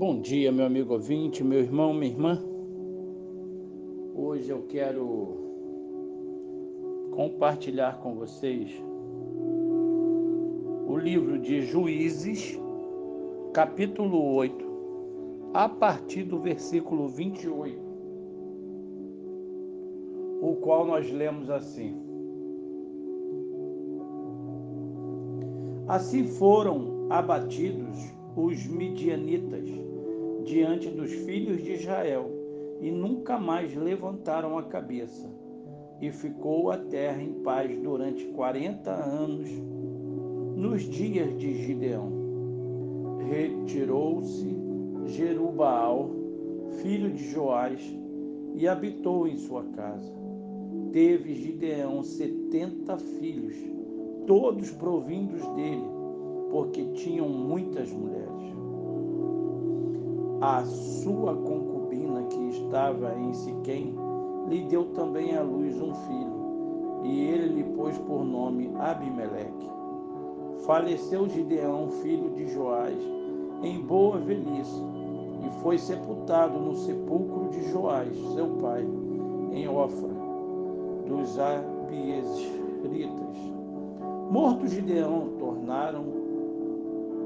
Bom dia, meu amigo ouvinte, meu irmão, minha irmã. Hoje eu quero compartilhar com vocês o livro de Juízes, capítulo 8, a partir do versículo 28, o qual nós lemos assim: Assim foram abatidos os midianitas diante dos filhos de Israel e nunca mais levantaram a cabeça. E ficou a terra em paz durante quarenta anos, nos dias de Gideão. Retirou-se Jerubaal, filho de Joás, e habitou em sua casa. Teve Gideão setenta filhos, todos provindos dele, porque tinham muitas mulheres. A sua concubina que estava em Siquém lhe deu também à luz um filho, e ele lhe pôs por nome Abimeleque. Faleceu Gideão, filho de Joás, em boa velhice, e foi sepultado no sepulcro de Joás, seu pai, em Ofra, dos Abiesritas. Morto Gideão, tornaram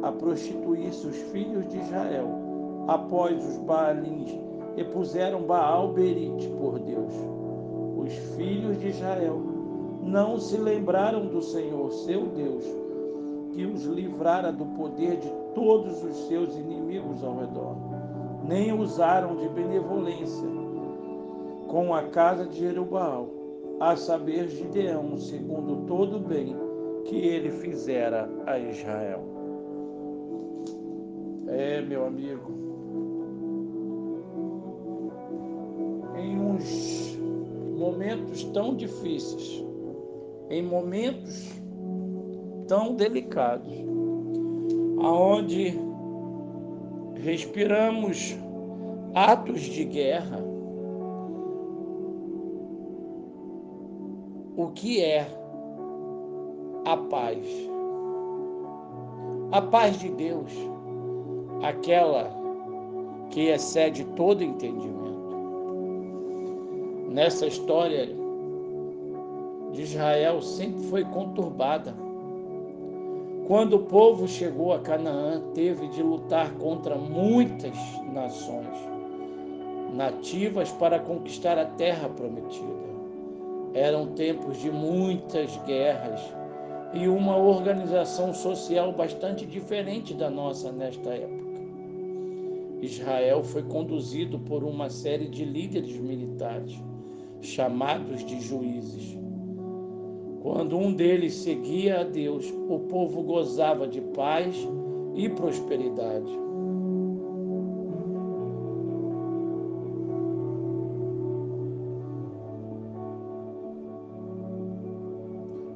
a prostituir-se os filhos de Israel, após os Baalins, e puseram Baal Berite por Deus. Os filhos de Israel não se lembraram do Senhor, seu Deus, que os livrara do poder de todos os seus inimigos ao redor, nem usaram de benevolência com a casa de Jerubaal, a saber Gideão, segundo todo o bem que ele fizera a Israel. É, meu amigo, em uns momentos tão difíceis, em momentos tão delicados, aonde respiramos atos de guerra, o que é a paz? A paz de Deus, aquela que excede todo entendimento. Nessa história de Israel sempre foi conturbada quando o povo chegou a Canaã, teve de lutar contra muitas nações nativas para conquistar a terra prometida. Eram tempos de muitas guerras e uma organização social bastante diferente da nossa nesta época. Israel foi conduzido por uma série de líderes militares, chamados de juízes. Quando um deles seguia a Deus, o povo gozava de paz e prosperidade.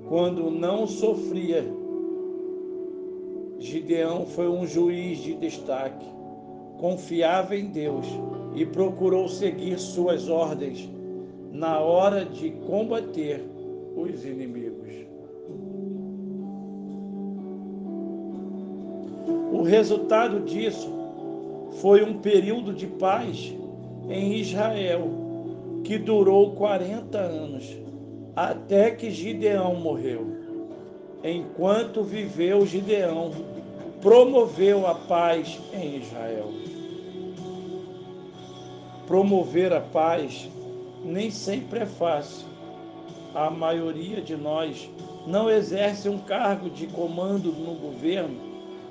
Quando não sofria, Gideão foi um juiz de destaque, confiava em Deus e procurou seguir suas ordens na hora de combater os inimigos. O resultado disso foi um período de paz em Israel que durou 40 anos, até que Gideão morreu. Enquanto viveu Gideão, promoveu a paz em Israel. Promover a paz nem sempre é fácil a maioria de nós não exerce um cargo de comando no governo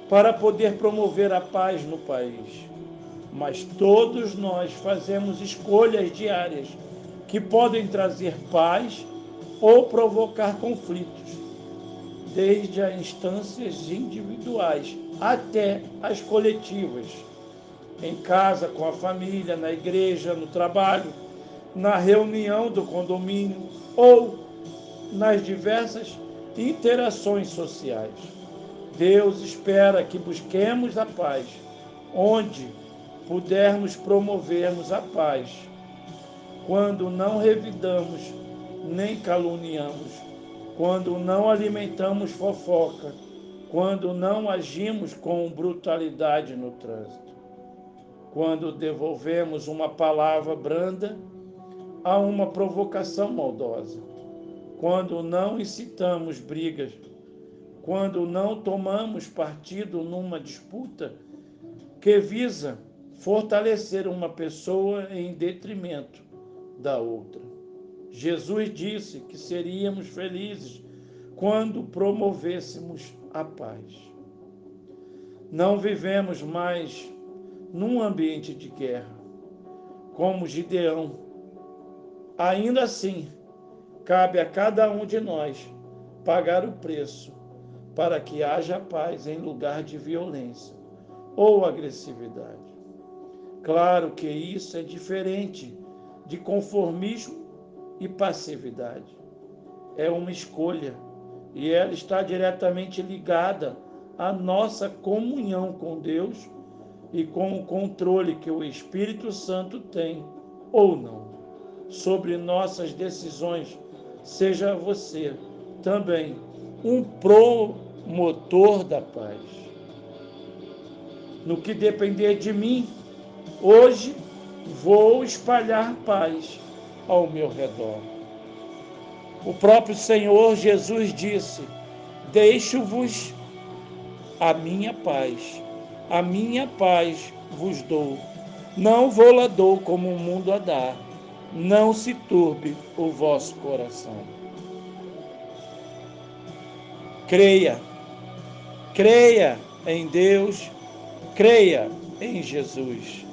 para poder promover a paz no país. Mas todos nós fazemos escolhas diárias que podem trazer paz ou provocar conflitos, desde as instâncias individuais até as coletivas, em casa, com a família, na igreja, no trabalho na reunião do condomínio ou nas diversas interações sociais. Deus espera que busquemos a paz, onde pudermos promovermos a paz, quando não revidamos nem caluniamos, quando não alimentamos fofoca, quando não agimos com brutalidade no trânsito. quando devolvemos uma palavra branda a uma provocação maldosa, quando não incitamos brigas, quando não tomamos partido numa disputa que visa fortalecer uma pessoa em detrimento da outra. Jesus disse que seríamos felizes quando promovêssemos a paz. Não vivemos mais num ambiente de guerra, como Gideão. Ainda assim, cabe a cada um de nós pagar o preço para que haja paz em lugar de violência ou agressividade. Claro que isso é diferente de conformismo e passividade. É uma escolha e ela está diretamente ligada à nossa comunhão com Deus e com o controle que o Espírito Santo tem ou não sobre nossas decisões. Seja você também um promotor da paz. No que depender de mim, hoje vou espalhar paz ao meu redor. O próprio Senhor Jesus disse: Deixo-vos a minha paz, a minha paz vos dou. Não vou lá dou como o mundo a dá. Não se turbe o vosso coração. Creia, creia em Deus, creia em Jesus.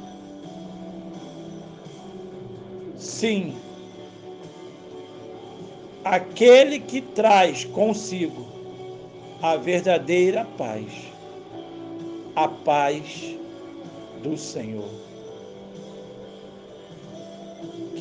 Sim, aquele que traz consigo a verdadeira paz, a paz do Senhor.